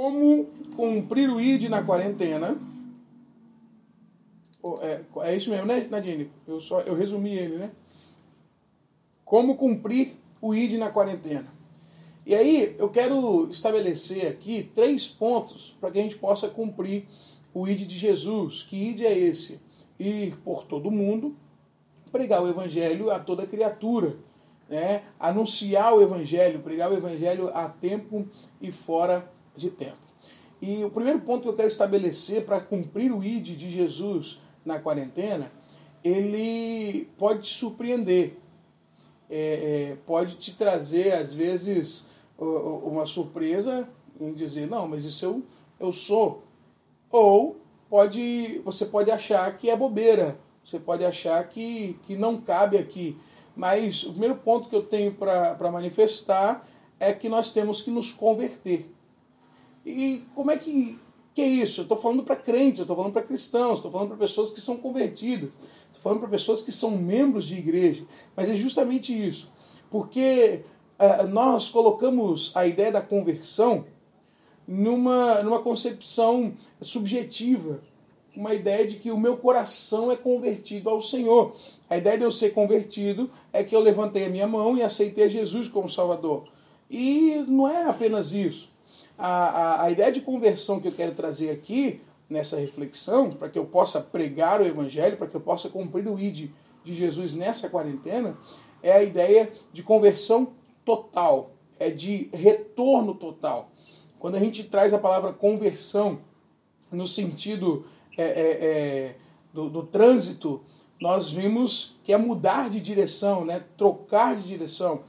Como cumprir o ID na quarentena. É, é isso mesmo, né, Nadine? Eu, só, eu resumi ele, né? Como cumprir o ID na quarentena. E aí eu quero estabelecer aqui três pontos para que a gente possa cumprir o ID de Jesus. Que ID é esse? Ir por todo mundo, pregar o evangelho a toda criatura, né? anunciar o evangelho, pregar o evangelho a tempo e fora de tempo. E o primeiro ponto que eu quero estabelecer para cumprir o ID de Jesus na quarentena, ele pode te surpreender, é, é, pode te trazer, às vezes, uma surpresa em dizer, não, mas isso eu, eu sou. Ou pode, você pode achar que é bobeira, você pode achar que, que não cabe aqui. Mas o primeiro ponto que eu tenho para manifestar é que nós temos que nos converter. E como é que, que é isso? Eu estou falando para crentes, eu estou falando para cristãos, estou falando para pessoas que são convertidas, estou falando para pessoas que são membros de igreja. Mas é justamente isso. Porque uh, nós colocamos a ideia da conversão numa, numa concepção subjetiva, uma ideia de que o meu coração é convertido ao Senhor. A ideia de eu ser convertido é que eu levantei a minha mão e aceitei Jesus como Salvador. E não é apenas isso. A, a, a ideia de conversão que eu quero trazer aqui, nessa reflexão, para que eu possa pregar o Evangelho, para que eu possa cumprir o ID de Jesus nessa quarentena, é a ideia de conversão total, é de retorno total. Quando a gente traz a palavra conversão no sentido é, é, é, do, do, trânsito, nós vimos que é mudar de direção, né? trocar de direção.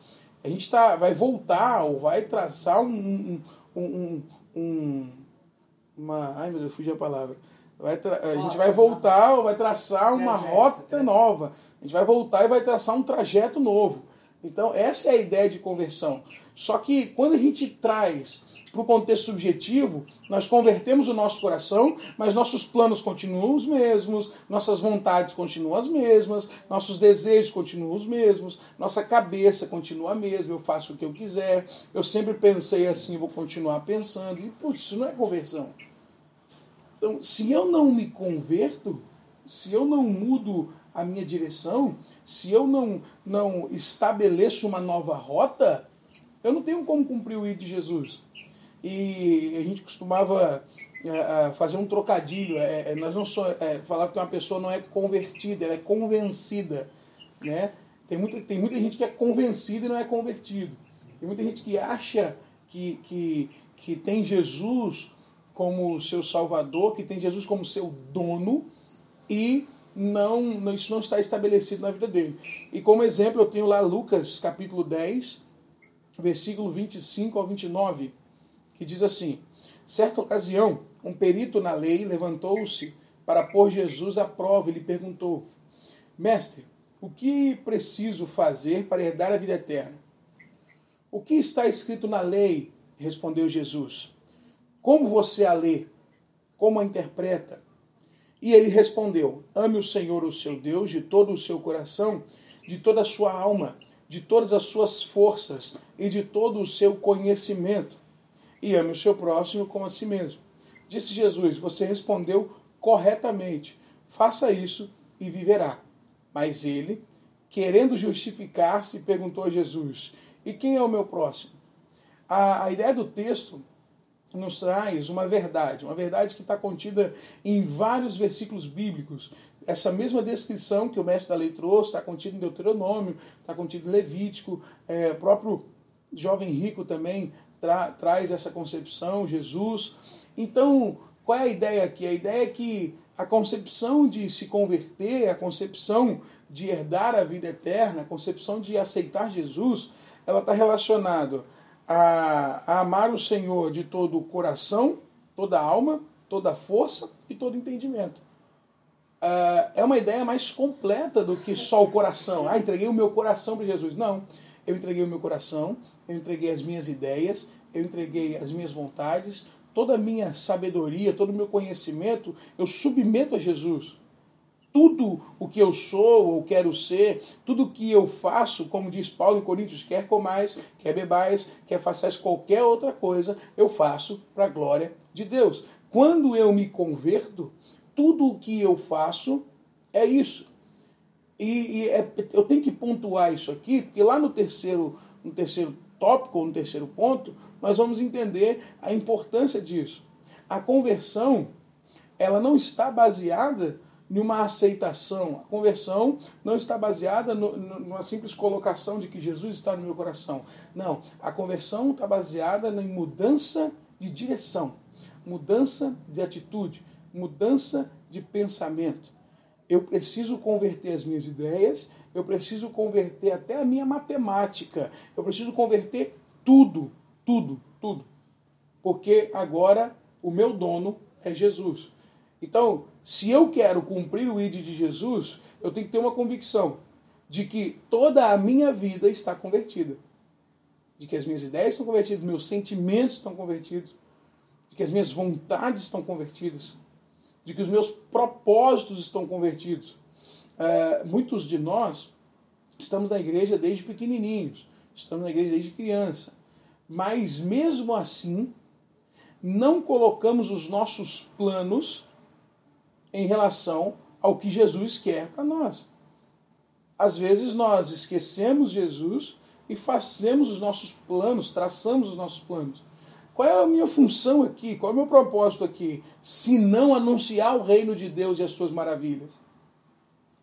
A gente tá, vai voltar ou vai traçar um, um, um, um uma. Ai meu Deus, fugi a palavra. Vai a gente vai voltar vai traçar uma rota nova. A gente vai voltar e vai traçar um trajeto novo. Então, essa é a ideia de conversão. Só que quando a gente traz para o contexto subjetivo, nós convertemos o nosso coração, mas nossos planos continuam os mesmos, nossas vontades continuam as mesmas, nossos desejos continuam os mesmos, nossa cabeça continua a mesma, eu faço o que eu quiser, eu sempre pensei assim, vou continuar pensando, e putz, isso não é conversão. Então, se eu não me converto, se eu não mudo a minha direção, se eu não, não estabeleço uma nova rota, eu não tenho como cumprir o ir de Jesus. E a gente costumava é, fazer um trocadilho. É, é, nós não só é, falar que uma pessoa não é convertida, ela é convencida, né? Tem muita, tem muita gente que é convencida e não é convertido. Tem muita gente que acha que, que, que tem Jesus como seu salvador, que tem Jesus como seu dono e não, isso não está estabelecido na vida dele. E como exemplo eu tenho lá Lucas capítulo 10, versículo 25 ao 29 que diz assim: Certa ocasião, um perito na lei levantou-se para pôr Jesus à prova e lhe perguntou: Mestre, o que preciso fazer para herdar a vida eterna? O que está escrito na lei? respondeu Jesus. Como você a lê? Como a interpreta? E ele respondeu: Ame o Senhor, o seu Deus, de todo o seu coração, de toda a sua alma, de todas as suas forças e de todo o seu conhecimento e ame o seu próximo como a si mesmo. Disse Jesus: Você respondeu corretamente. Faça isso e viverá. Mas ele, querendo justificar-se, perguntou a Jesus: E quem é o meu próximo? A, a ideia do texto nos traz uma verdade, uma verdade que está contida em vários versículos bíblicos. Essa mesma descrição que o mestre da lei trouxe está contida em Deuteronômio, está contida em Levítico, é, próprio jovem rico também tra traz essa concepção, Jesus. Então, qual é a ideia aqui? A ideia é que a concepção de se converter, a concepção de herdar a vida eterna, a concepção de aceitar Jesus, ela está relacionada a, a, amar o Senhor de todo o coração, toda a alma, toda a força e todo entendimento. Uh, é uma ideia mais completa do que só o coração. Ah, entreguei o meu coração para Jesus. Não. Eu entreguei o meu coração, eu entreguei as minhas ideias, eu entreguei as minhas vontades, toda a minha sabedoria, todo o meu conhecimento, eu submeto a Jesus. tudo o que eu sou ou quero ser, tudo o que eu faço, como diz Paulo em Coríntios, quer comais, quer bebais, quer façais qualquer outra coisa, eu faço para a glória de Deus. Quando eu me converto, tudo o que eu faço é isso. E, e é, eu tenho que pontuar isso aqui, porque lá no terceiro, no terceiro tópico, ou no terceiro ponto, nós vamos entender a importância disso. A conversão, ela não está baseada numa aceitação. A conversão não está baseada no, numa simples colocação de que Jesus está no meu coração. Não, a conversão está baseada em mudança de direção, mudança de atitude, mudança de pensamento. Eu preciso converter as minhas ideias, eu preciso converter até a minha matemática, eu preciso converter tudo, tudo, tudo. Porque agora o meu dono é Jesus. Então, se eu quero cumprir o ID de Jesus, eu tenho que ter uma convicção de que toda a minha vida está convertida. De que as minhas ideias estão convertidas, meus sentimentos estão convertidos, de que as minhas vontades estão convertidas, de que os meus propósitos estão convertidos. É, muitos de nós estamos na igreja desde pequenininhos, estamos na igreja desde criança, mas mesmo assim não colocamos os nossos planos em relação ao que Jesus quer para nós. Às vezes nós esquecemos Jesus e fazemos os nossos planos, traçamos os nossos planos. Qual é a minha função aqui? Qual é o meu propósito aqui? Se não anunciar o reino de Deus e as suas maravilhas.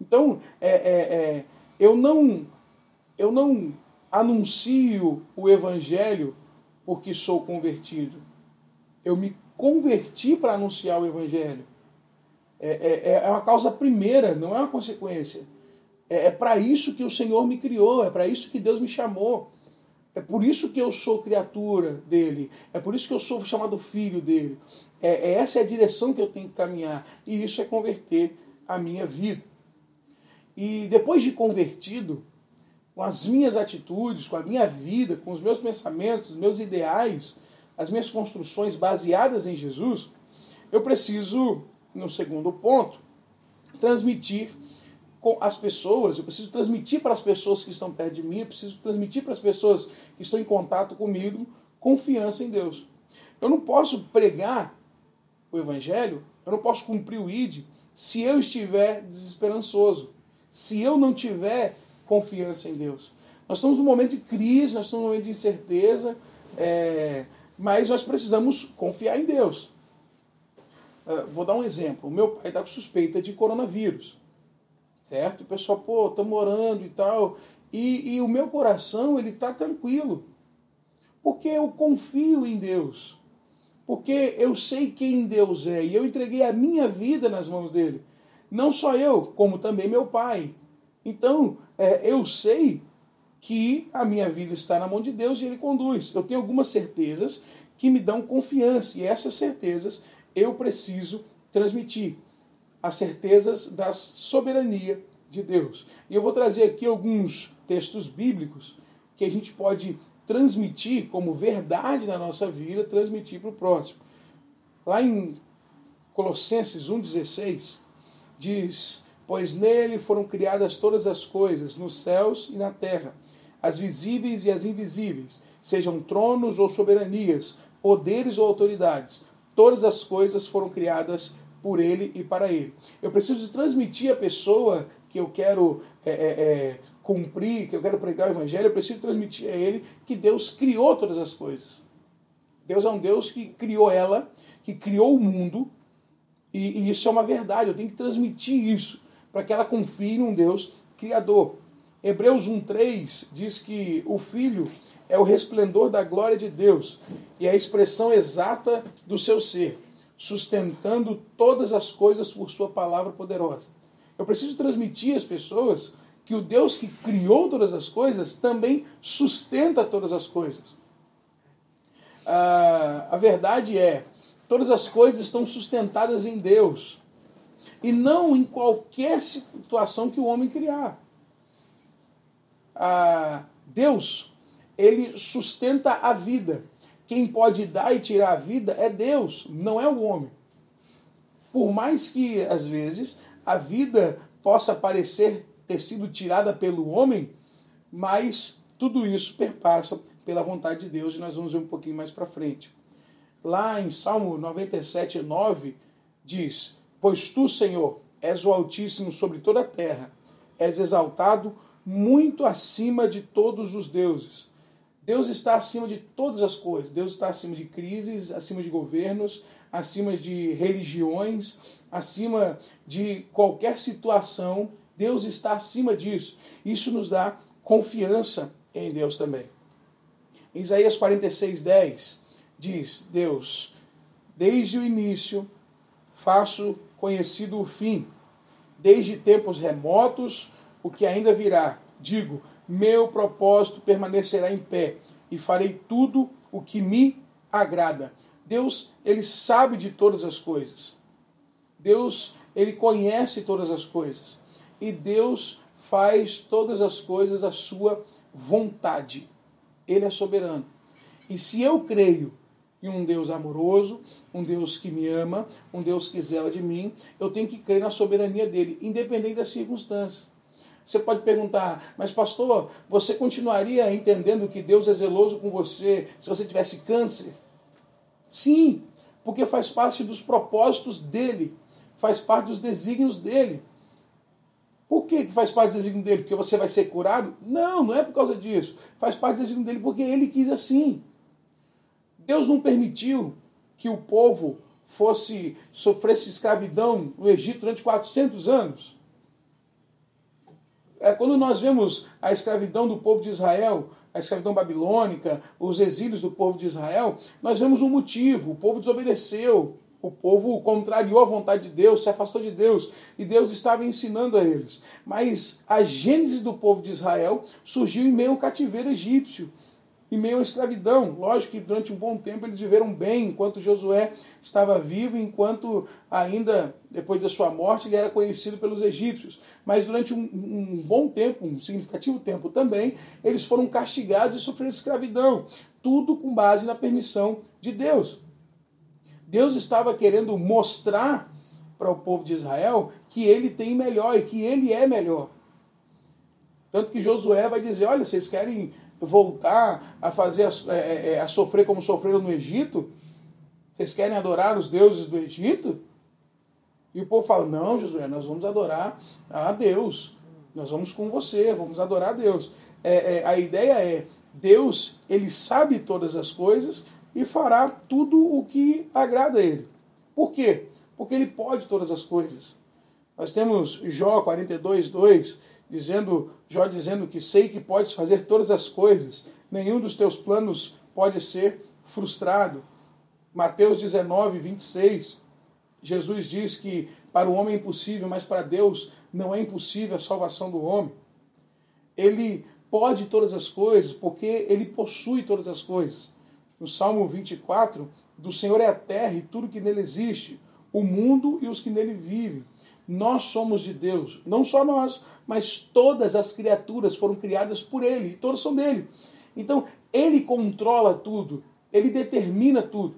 Então, é, é, é, eu não eu não anuncio o evangelho porque sou convertido. Eu me converti para anunciar o evangelho. É, é, é uma causa primeira, não é uma consequência. É, é para isso que o Senhor me criou, é para isso que Deus me chamou. É por isso que eu sou criatura dele. É por isso que eu sou chamado filho dele. É, é essa é a direção que eu tenho que caminhar. E isso é converter a minha vida. E depois de convertido, com as minhas atitudes, com a minha vida, com os meus pensamentos, os meus ideais, as minhas construções baseadas em Jesus, eu preciso no segundo ponto, transmitir com as pessoas, eu preciso transmitir para as pessoas que estão perto de mim, eu preciso transmitir para as pessoas que estão em contato comigo confiança em Deus. Eu não posso pregar o evangelho, eu não posso cumprir o ID se eu estiver desesperançoso, se eu não tiver confiança em Deus. Nós estamos num momento de crise, nós estamos num momento de incerteza, é, mas nós precisamos confiar em Deus. Uh, vou dar um exemplo. O meu pai está com suspeita de coronavírus. Certo? O pessoal, pô, estamos orando e tal. E, e o meu coração, ele está tranquilo. Porque eu confio em Deus. Porque eu sei quem Deus é. E eu entreguei a minha vida nas mãos dele. Não só eu, como também meu pai. Então, é, eu sei que a minha vida está na mão de Deus e Ele conduz. Eu tenho algumas certezas que me dão confiança, e essas certezas eu preciso transmitir as certezas da soberania de Deus. E eu vou trazer aqui alguns textos bíblicos que a gente pode transmitir como verdade na nossa vida, transmitir para o próximo. Lá em Colossenses 1,16 diz: Pois nele foram criadas todas as coisas, nos céus e na terra, as visíveis e as invisíveis, sejam tronos ou soberanias, poderes ou autoridades Todas as coisas foram criadas por ele e para ele. Eu preciso transmitir à pessoa que eu quero é, é, é, cumprir, que eu quero pregar o evangelho, eu preciso transmitir a ele que Deus criou todas as coisas. Deus é um Deus que criou ela, que criou o mundo, e, e isso é uma verdade. Eu tenho que transmitir isso para que ela confie num Deus criador. Hebreus 1,3 diz que o Filho é o resplendor da glória de Deus e a expressão exata do seu ser, sustentando todas as coisas por sua palavra poderosa. Eu preciso transmitir às pessoas que o Deus que criou todas as coisas também sustenta todas as coisas. Ah, a verdade é, todas as coisas estão sustentadas em Deus e não em qualquer situação que o homem criar. Ah, Deus ele sustenta a vida. Quem pode dar e tirar a vida é Deus, não é o homem. Por mais que, às vezes, a vida possa parecer ter sido tirada pelo homem, mas tudo isso perpassa pela vontade de Deus e nós vamos ver um pouquinho mais para frente. Lá em Salmo 97, 9, diz: Pois tu, Senhor, és o Altíssimo sobre toda a terra, és exaltado muito acima de todos os deuses. Deus está acima de todas as coisas. Deus está acima de crises, acima de governos, acima de religiões, acima de qualquer situação. Deus está acima disso. Isso nos dá confiança em Deus também. Em Isaías 46, 10, diz Deus: Desde o início faço conhecido o fim, desde tempos remotos o que ainda virá. Digo: meu propósito permanecerá em pé e farei tudo o que me agrada. Deus, ele sabe de todas as coisas. Deus, ele conhece todas as coisas. E Deus faz todas as coisas à sua vontade. Ele é soberano. E se eu creio em um Deus amoroso, um Deus que me ama, um Deus que zela de mim, eu tenho que crer na soberania dele, independente das circunstâncias. Você pode perguntar, mas pastor, você continuaria entendendo que Deus é zeloso com você se você tivesse câncer? Sim, porque faz parte dos propósitos dele, faz parte dos desígnios dele. Por que faz parte do desígnio dele? Porque você vai ser curado? Não, não é por causa disso. Faz parte do desígnio dele porque ele quis assim. Deus não permitiu que o povo fosse sofresse escravidão no Egito durante 400 anos. É, quando nós vemos a escravidão do povo de Israel, a escravidão babilônica, os exílios do povo de Israel, nós vemos um motivo: o povo desobedeceu, o povo contrariou a vontade de Deus, se afastou de Deus, e Deus estava ensinando a eles. Mas a gênese do povo de Israel surgiu em meio ao cativeiro egípcio em meio à escravidão. Lógico que durante um bom tempo eles viveram bem, enquanto Josué estava vivo, enquanto ainda depois da sua morte ele era conhecido pelos egípcios. Mas durante um, um bom tempo, um significativo tempo também, eles foram castigados e sofreram escravidão. Tudo com base na permissão de Deus. Deus estava querendo mostrar para o povo de Israel que ele tem melhor e que ele é melhor. Tanto que Josué vai dizer: olha, vocês querem voltar a fazer a, é, é, é, a sofrer como sofreram no Egito? Vocês querem adorar os deuses do Egito? E o povo fala: Não, Josué, nós vamos adorar a Deus. Nós vamos com você, vamos adorar a Deus. É, é, a ideia é: Deus, ele sabe todas as coisas e fará tudo o que agrada a ele. Por quê? Porque ele pode todas as coisas. Nós temos Jó 42, 2, dizendo, Jó dizendo que sei que podes fazer todas as coisas, nenhum dos teus planos pode ser frustrado. Mateus 19, 26, Jesus diz que para o homem é impossível, mas para Deus não é impossível a salvação do homem. Ele pode todas as coisas, porque ele possui todas as coisas. No Salmo 24, do Senhor é a terra e tudo que nele existe, o mundo e os que nele vivem. Nós somos de Deus, não só nós, mas todas as criaturas foram criadas por Ele, e todas são dele. Então, Ele controla tudo, Ele determina tudo.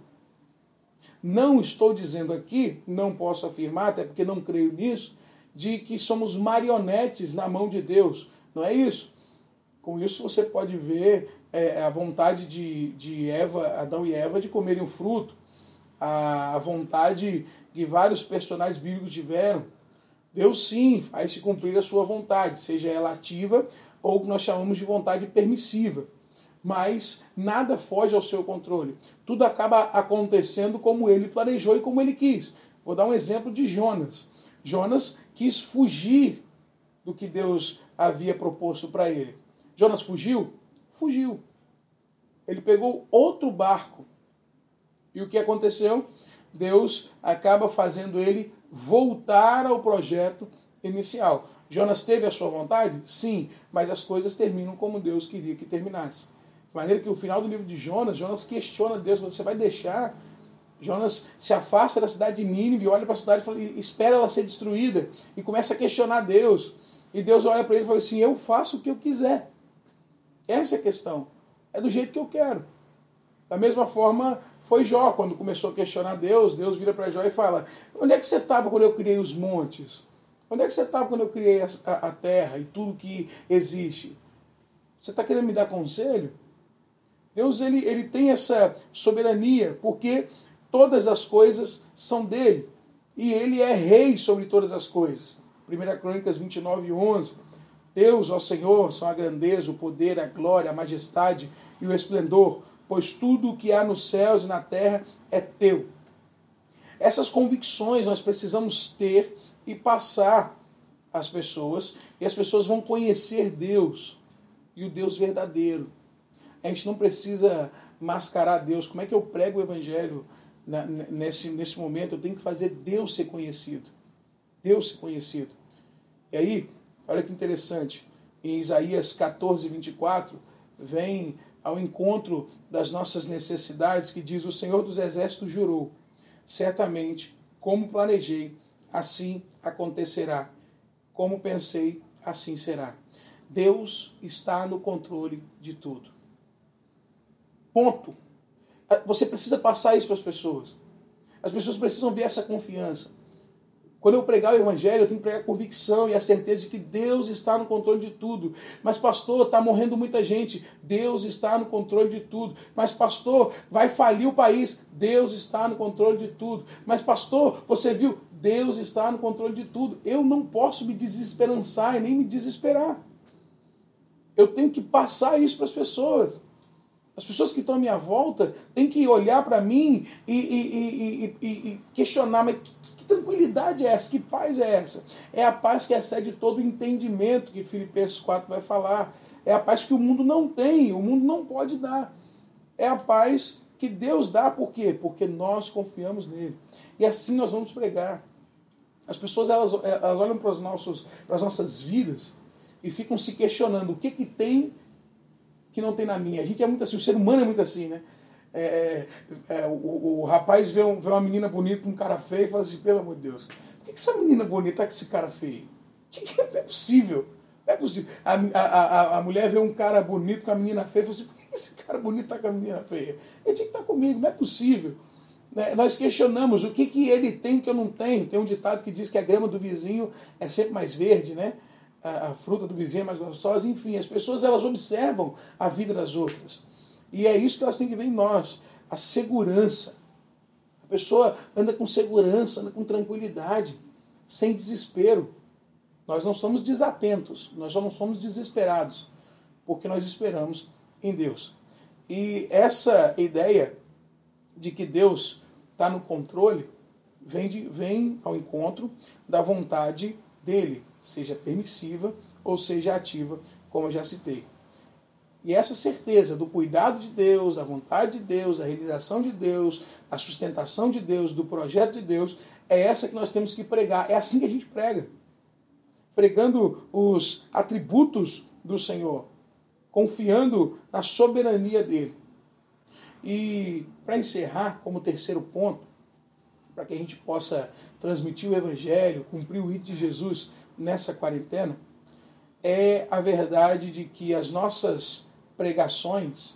Não estou dizendo aqui, não posso afirmar, até porque não creio nisso, de que somos marionetes na mão de Deus. Não é isso. Com isso você pode ver é, a vontade de, de Eva, Adão e Eva de comerem o fruto, a, a vontade que vários personagens bíblicos tiveram Deus sim faz se cumprir a sua vontade, seja ela ativa ou o que nós chamamos de vontade permissiva. Mas nada foge ao seu controle. Tudo acaba acontecendo como ele planejou e como ele quis. Vou dar um exemplo de Jonas. Jonas quis fugir do que Deus havia proposto para ele. Jonas fugiu? Fugiu. Ele pegou outro barco. E o que aconteceu? Deus acaba fazendo ele voltar ao projeto inicial. Jonas teve a sua vontade? Sim, mas as coisas terminam como Deus queria que terminasse. De maneira que o final do livro de Jonas, Jonas questiona Deus, você vai deixar? Jonas se afasta da cidade de Nínive, olha para a cidade e fala, espera ela ser destruída, e começa a questionar Deus. E Deus olha para ele e fala assim: Eu faço o que eu quiser. Essa é a questão. É do jeito que eu quero. Da mesma forma, foi Jó, quando começou a questionar Deus, Deus vira para Jó e fala: Onde é que você estava quando eu criei os montes? Onde é que você estava quando eu criei a, a, a terra e tudo que existe? Você está querendo me dar conselho? Deus ele, ele tem essa soberania, porque todas as coisas são dele. E ele é rei sobre todas as coisas. 1 Crônicas 29, 11. Deus, ó Senhor, são a grandeza, o poder, a glória, a majestade e o esplendor, pois tudo o que há nos céus e na terra é teu. Essas convicções nós precisamos ter e passar às pessoas, e as pessoas vão conhecer Deus e o Deus verdadeiro. A gente não precisa mascarar Deus. Como é que eu prego o evangelho nesse, nesse momento? Eu tenho que fazer Deus ser conhecido. Deus ser conhecido. E aí, olha que interessante. Em Isaías 14, 24, vem ao encontro das nossas necessidades, que diz: O Senhor dos Exércitos jurou, certamente, como planejei, assim acontecerá. Como pensei, assim será. Deus está no controle de tudo. Ponto. Você precisa passar isso para as pessoas. As pessoas precisam ver essa confiança. Quando eu pregar o Evangelho, eu tenho que pregar a convicção e a certeza de que Deus está no controle de tudo. Mas, pastor, está morrendo muita gente. Deus está no controle de tudo. Mas, pastor, vai falir o país. Deus está no controle de tudo. Mas, pastor, você viu? Deus está no controle de tudo. Eu não posso me desesperançar e nem me desesperar. Eu tenho que passar isso para as pessoas. As pessoas que estão à minha volta têm que olhar para mim e, e, e, e, questionar, mas que, que, tranquilidade é essa? Que paz é essa? É a paz que excede todo o entendimento que Filipenses 4 vai falar. É a paz que o mundo não tem, o mundo não pode dar. É a paz que Deus dá, por quê? Porque nós confiamos nele. E assim nós vamos pregar. As pessoas elas, elas olham para, para as nossas vidas e ficam se questionando o que, que tem que não tem na minha. A gente é muito assim, o ser humano é muito assim, né? É, é, é o, o, rapaz vê, um, vê, uma menina bonita com um cara feio e fala assim, pelo amor de Deus, por que, que essa menina bonita tá com esse cara feio? Que, que, não é possível. Não é possível. A, a, a, a mulher vê um cara bonito com a menina feia e fala assim, por que, que esse cara bonito tá com a menina feia? Ele tinha que estar tá comigo, não é possível. Né? Nós questionamos o que, que ele tem que eu não tenho. Tem um ditado que diz que a grama do vizinho é sempre mais verde, né? A, a fruta do vizinho é mais gostosa, enfim, as pessoas elas observam a vida das outras. E é isso que elas têm que ver em nós, a segurança. A pessoa anda com segurança, anda com tranquilidade, sem desespero. Nós não somos desatentos, nós não somos desesperados, porque nós esperamos em Deus. E essa ideia de que Deus está no controle vem, de, vem ao encontro da vontade dele seja permissiva ou seja ativa, como eu já citei. E essa certeza do cuidado de Deus, da vontade de Deus, da realização de Deus, da sustentação de Deus, do projeto de Deus, é essa que nós temos que pregar. É assim que a gente prega. Pregando os atributos do Senhor, confiando na soberania dele. E para encerrar, como terceiro ponto, para que a gente possa transmitir o Evangelho, cumprir o rito de Jesus nessa quarentena é a verdade de que as nossas pregações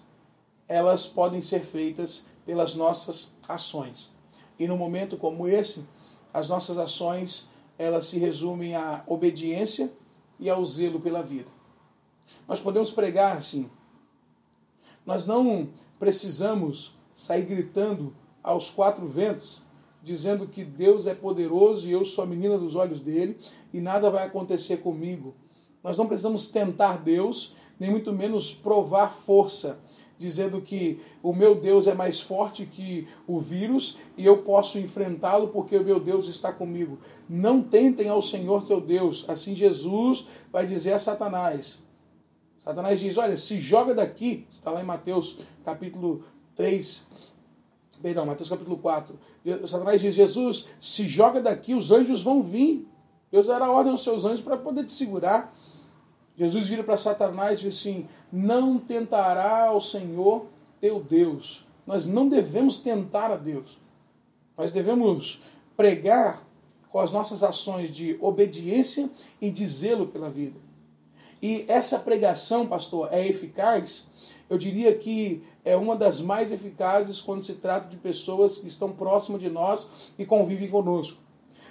elas podem ser feitas pelas nossas ações. E no momento como esse, as nossas ações elas se resumem à obediência e ao zelo pela vida. Nós podemos pregar assim. Nós não precisamos sair gritando aos quatro ventos dizendo que Deus é poderoso e eu sou a menina dos olhos dele e nada vai acontecer comigo. Nós não precisamos tentar Deus, nem muito menos provar força, dizendo que o meu Deus é mais forte que o vírus e eu posso enfrentá-lo porque o meu Deus está comigo. Não tentem ao Senhor teu Deus. Assim Jesus vai dizer a Satanás. Satanás diz: Olha, se joga daqui, está lá em Mateus capítulo 3, Perdão, Mateus capítulo 4. Satanás diz: Jesus, se joga daqui, os anjos vão vir. Deus dará ordem aos seus anjos para poder te segurar. Jesus vira para Satanás e diz assim: Não tentará o Senhor teu Deus. Nós não devemos tentar a Deus. Nós devemos pregar com as nossas ações de obediência e de zelo pela vida. E essa pregação, pastor, é eficaz eu diria que é uma das mais eficazes quando se trata de pessoas que estão próximas de nós e convivem conosco.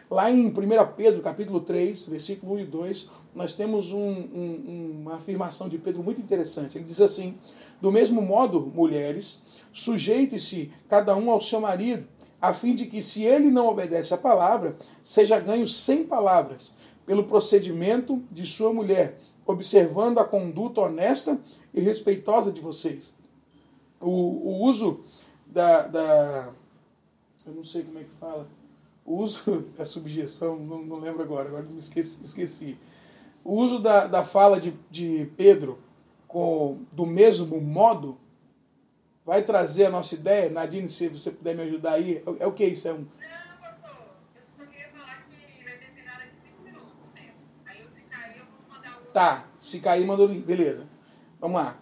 Lá em 1 Pedro, capítulo 3, versículo 1 e 2, nós temos um, um, uma afirmação de Pedro muito interessante. Ele diz assim: Do mesmo modo, mulheres, sujeite-se cada um ao seu marido, a fim de que, se ele não obedece à palavra, seja ganho sem palavras, pelo procedimento de sua mulher, observando a conduta honesta e respeitosa de vocês. O, o uso da, da. Eu não sei como é que fala o uso, a subjeção, não, não lembro agora, agora me esqueci. esqueci. O uso da, da fala de, de Pedro com, do mesmo modo vai trazer a nossa ideia. Nadine, se você puder me ajudar aí, é, é o que isso? É um. Não, pastor, eu só queria falar que vai ter nada de 5 minutos o tempo. Aí eu, se cair, eu vou mandar o. Tá, se cair, manda o link. Beleza. Vamos lá.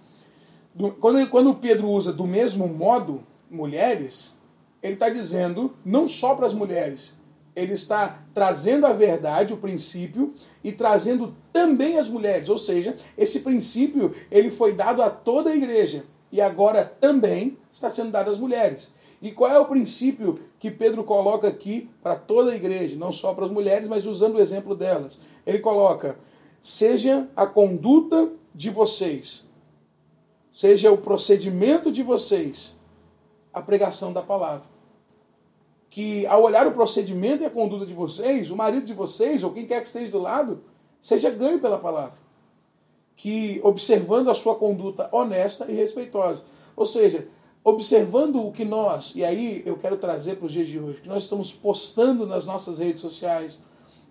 Do, quando, quando Pedro usa do mesmo modo, mulheres, ele está dizendo não só para as mulheres, ele está trazendo a verdade, o princípio, e trazendo também as mulheres. Ou seja, esse princípio ele foi dado a toda a igreja e agora também está sendo dado às mulheres. E qual é o princípio que Pedro coloca aqui para toda a igreja, não só para as mulheres, mas usando o exemplo delas? Ele coloca: seja a conduta de vocês, seja o procedimento de vocês, a pregação da palavra que ao olhar o procedimento e a conduta de vocês, o marido de vocês, ou quem quer que esteja do lado, seja ganho pela palavra. Que observando a sua conduta honesta e respeitosa. Ou seja, observando o que nós, e aí eu quero trazer para os dias de hoje, que nós estamos postando nas nossas redes sociais,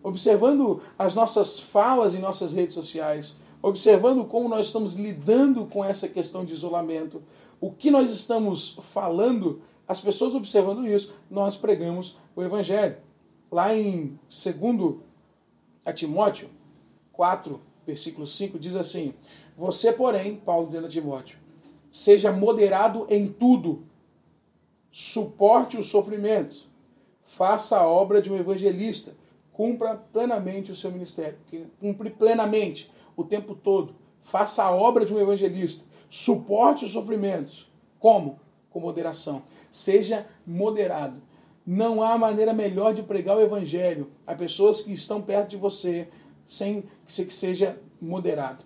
observando as nossas falas em nossas redes sociais, observando como nós estamos lidando com essa questão de isolamento, o que nós estamos falando as pessoas observando isso, nós pregamos o Evangelho. Lá em 2 a Timóteo 4, versículo 5, diz assim: Você, porém, Paulo dizendo a Timóteo, seja moderado em tudo, suporte os sofrimentos, faça a obra de um evangelista, cumpra plenamente o seu ministério, cumpre plenamente o tempo todo, faça a obra de um evangelista, suporte os sofrimentos. Como? Com moderação seja moderado. Não há maneira melhor de pregar o evangelho a pessoas que estão perto de você sem que seja moderado.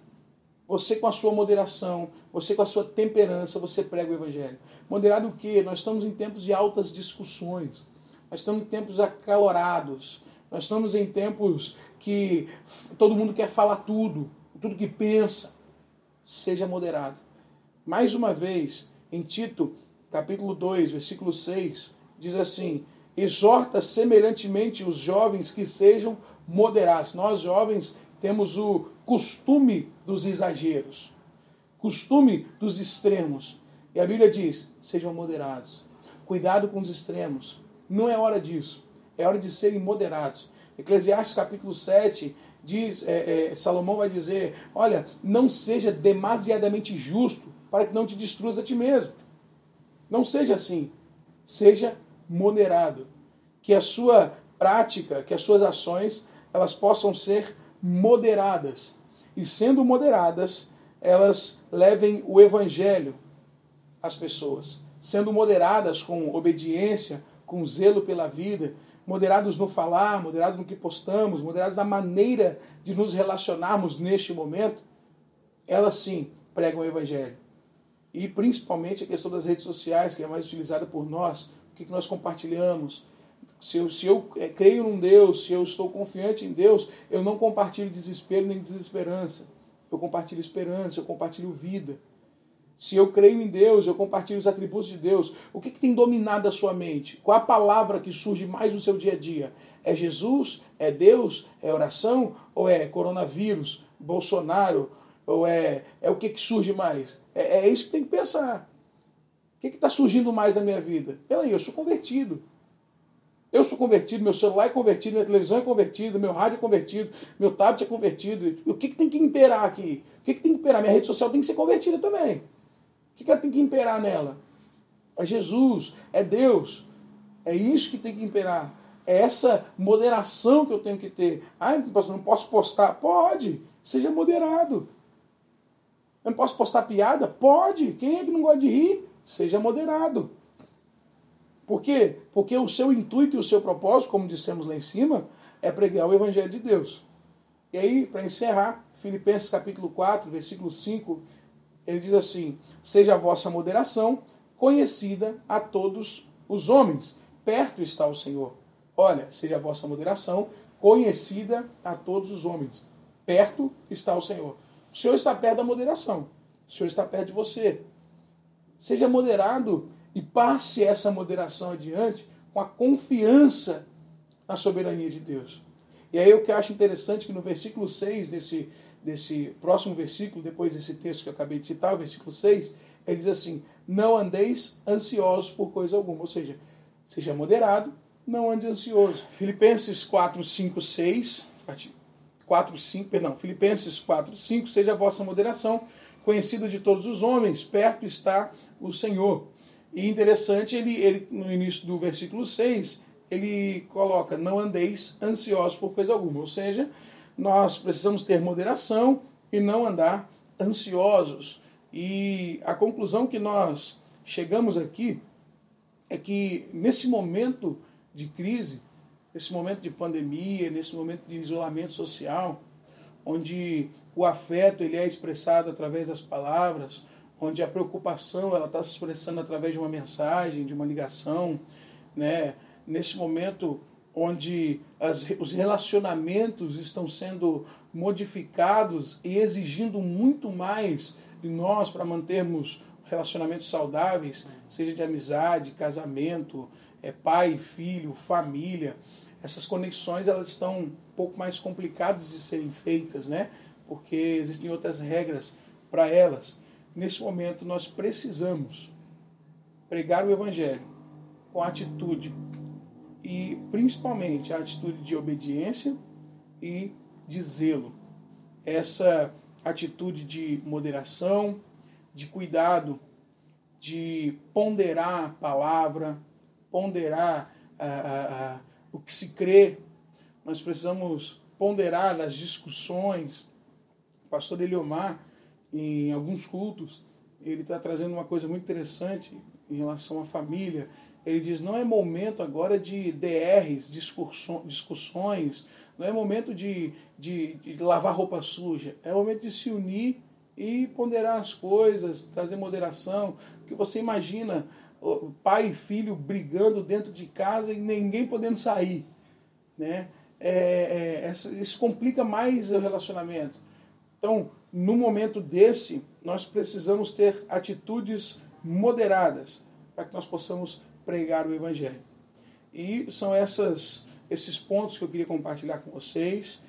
Você com a sua moderação, você com a sua temperança, você prega o evangelho. Moderado o quê? Nós estamos em tempos de altas discussões. Nós estamos em tempos acalorados. Nós estamos em tempos que todo mundo quer falar tudo, tudo que pensa. Seja moderado. Mais uma vez, em Tito capítulo 2, versículo 6, diz assim: exorta semelhantemente os jovens que sejam moderados. Nós, jovens, temos o costume dos exageros, costume dos extremos. E a Bíblia diz: sejam moderados. Cuidado com os extremos. Não é hora disso. É hora de serem moderados. Eclesiastes capítulo 7 diz, é, é, Salomão vai dizer: olha, não seja demasiadamente justo para que não te destruas a ti mesmo. Não seja assim. Seja moderado. Que a sua prática, que as suas ações, elas possam ser moderadas. E sendo moderadas, elas levem o evangelho às pessoas. Sendo moderadas com obediência, com zelo pela vida, moderados no falar, moderados no que postamos, moderados na maneira de nos relacionarmos neste momento, elas sim pregam o evangelho e principalmente a questão das redes sociais, que é mais utilizada por nós, o que nós compartilhamos. Se eu, se eu é, creio num Deus, se eu estou confiante em Deus, eu não compartilho desespero nem desesperança. Eu compartilho esperança, eu compartilho vida. Se eu creio em Deus, eu compartilho os atributos de Deus. O que, que tem dominado a sua mente? Qual a palavra que surge mais no seu dia a dia? É Jesus? É Deus? É oração? Ou é coronavírus? Bolsonaro? Ou é, é o que, que surge mais? É, é isso que tem que pensar. O que está surgindo mais na minha vida? Peraí, eu sou convertido. Eu sou convertido, meu celular é convertido, minha televisão é convertida, meu rádio é convertido, meu tablet é convertido. O que, que tem que imperar aqui? O que, que tem que imperar? Minha rede social tem que ser convertida também. O que, ela tem que imperar nela? É Jesus, é Deus. É isso que tem que imperar. É essa moderação que eu tenho que ter. Ah, não posso postar? Pode. Seja moderado. Eu não posso postar piada? Pode. Quem é que não gosta de rir? Seja moderado. Por quê? Porque o seu intuito e o seu propósito, como dissemos lá em cima, é pregar o Evangelho de Deus. E aí, para encerrar, Filipenses capítulo 4, versículo 5, ele diz assim: Seja a vossa moderação conhecida a todos os homens, perto está o Senhor. Olha, seja a vossa moderação conhecida a todos os homens, perto está o Senhor. O Senhor está perto da moderação, o Senhor está perto de você. Seja moderado e passe essa moderação adiante com a confiança na soberania de Deus. E aí o que eu acho interessante é que no versículo 6 desse, desse próximo versículo, depois desse texto que eu acabei de citar, o versículo 6, ele diz assim: Não andeis ansiosos por coisa alguma. Ou seja, seja moderado, não ande ansioso. Filipenses 4, 5, 6, 4, 5, perdão, Filipenses 4, 5, seja a vossa moderação conhecida de todos os homens, perto está o Senhor. E interessante, ele, ele no início do versículo 6, ele coloca: Não andeis ansiosos por coisa alguma. Ou seja, nós precisamos ter moderação e não andar ansiosos. E a conclusão que nós chegamos aqui é que nesse momento de crise, nesse momento de pandemia, nesse momento de isolamento social, onde o afeto ele é expressado através das palavras, onde a preocupação ela está se expressando através de uma mensagem, de uma ligação, né? Nesse momento onde as, os relacionamentos estão sendo modificados e exigindo muito mais de nós para mantermos relacionamentos saudáveis, seja de amizade, casamento, é, pai, filho, família. Essas conexões elas estão um pouco mais complicadas de serem feitas, né? Porque existem outras regras para elas. Nesse momento nós precisamos pregar o evangelho com atitude e principalmente a atitude de obediência e de zelo. Essa atitude de moderação, de cuidado, de ponderar a palavra, ponderar ah, ah, ah, o que se crê. Nós precisamos ponderar as discussões. O pastor Eliomar, em alguns cultos, ele está trazendo uma coisa muito interessante em relação à família ele diz: não é momento agora de DRs, discussões, não é momento de, de, de lavar roupa suja, é momento de se unir e ponderar as coisas, trazer moderação. Porque você imagina pai e filho brigando dentro de casa e ninguém podendo sair. Né? É, é, isso complica mais o relacionamento. Então, no momento desse, nós precisamos ter atitudes moderadas para que nós possamos pregar o Evangelho. E são essas, esses pontos que eu queria compartilhar com vocês.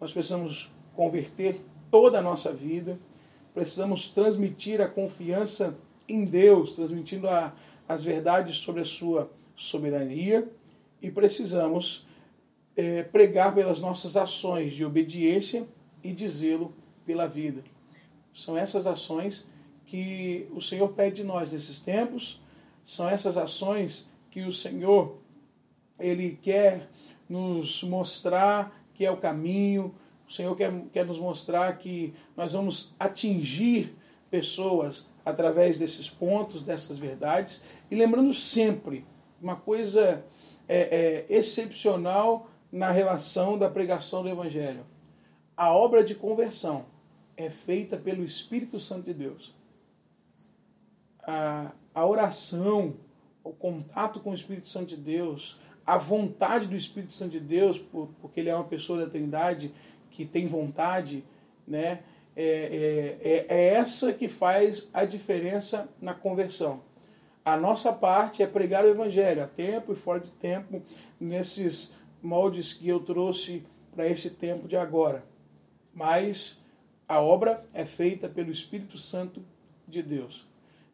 Nós precisamos converter toda a nossa vida, precisamos transmitir a confiança em Deus, transmitindo a, as verdades sobre a sua soberania e precisamos é, pregar pelas nossas ações de obediência e de zelo pela vida. São essas ações que o Senhor pede de nós nesses tempos são essas ações que o Senhor ele quer nos mostrar que é o caminho. O Senhor quer, quer nos mostrar que nós vamos atingir pessoas através desses pontos, dessas verdades. E lembrando sempre uma coisa é, é, excepcional na relação da pregação do Evangelho. A obra de conversão é feita pelo Espírito Santo de Deus. A, a oração, o contato com o Espírito Santo de Deus, a vontade do Espírito Santo de Deus, porque ele é uma pessoa da Trindade que tem vontade, né? É, é, é, é essa que faz a diferença na conversão. A nossa parte é pregar o Evangelho, a tempo e fora de tempo, nesses moldes que eu trouxe para esse tempo de agora. Mas a obra é feita pelo Espírito Santo de Deus.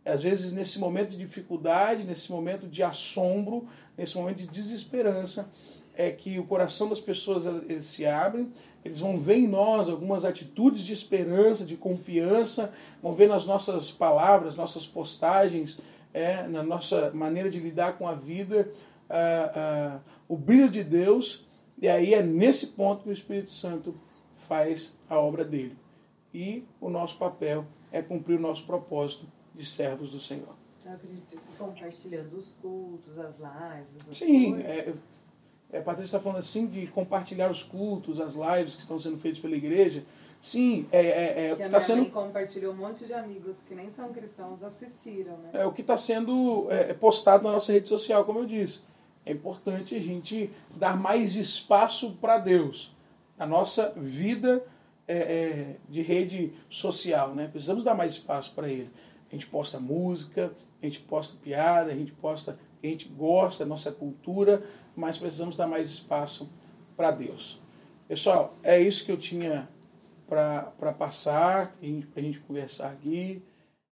Às vezes, nesse momento de dificuldade, nesse momento de assombro, nesse momento de desesperança, é que o coração das pessoas eles se abrem, eles vão ver em nós algumas atitudes de esperança, de confiança, vão ver nas nossas palavras, nossas postagens, é, na nossa maneira de lidar com a vida, ah, ah, o brilho de Deus, e aí é nesse ponto que o Espírito Santo faz a obra dele. E o nosso papel é cumprir o nosso propósito de servos do Senhor. Eu acredito que compartilhando os cultos, as lives. Sim, é, é, a Patrícia está falando assim de compartilhar os cultos, as lives que estão sendo feitas pela igreja. Sim, é, é, é Que a está minha sendo compartilhou um monte de amigos que nem são cristãos assistiram, né? é o que está sendo é, postado na nossa rede social, como eu disse. É importante a gente dar mais espaço para Deus na nossa vida é, é, de rede social, né? Precisamos dar mais espaço para Ele. A gente posta música, a gente posta piada, a gente posta a gente gosta da nossa cultura, mas precisamos dar mais espaço para Deus. Pessoal, é isso que eu tinha para passar, para a gente conversar aqui.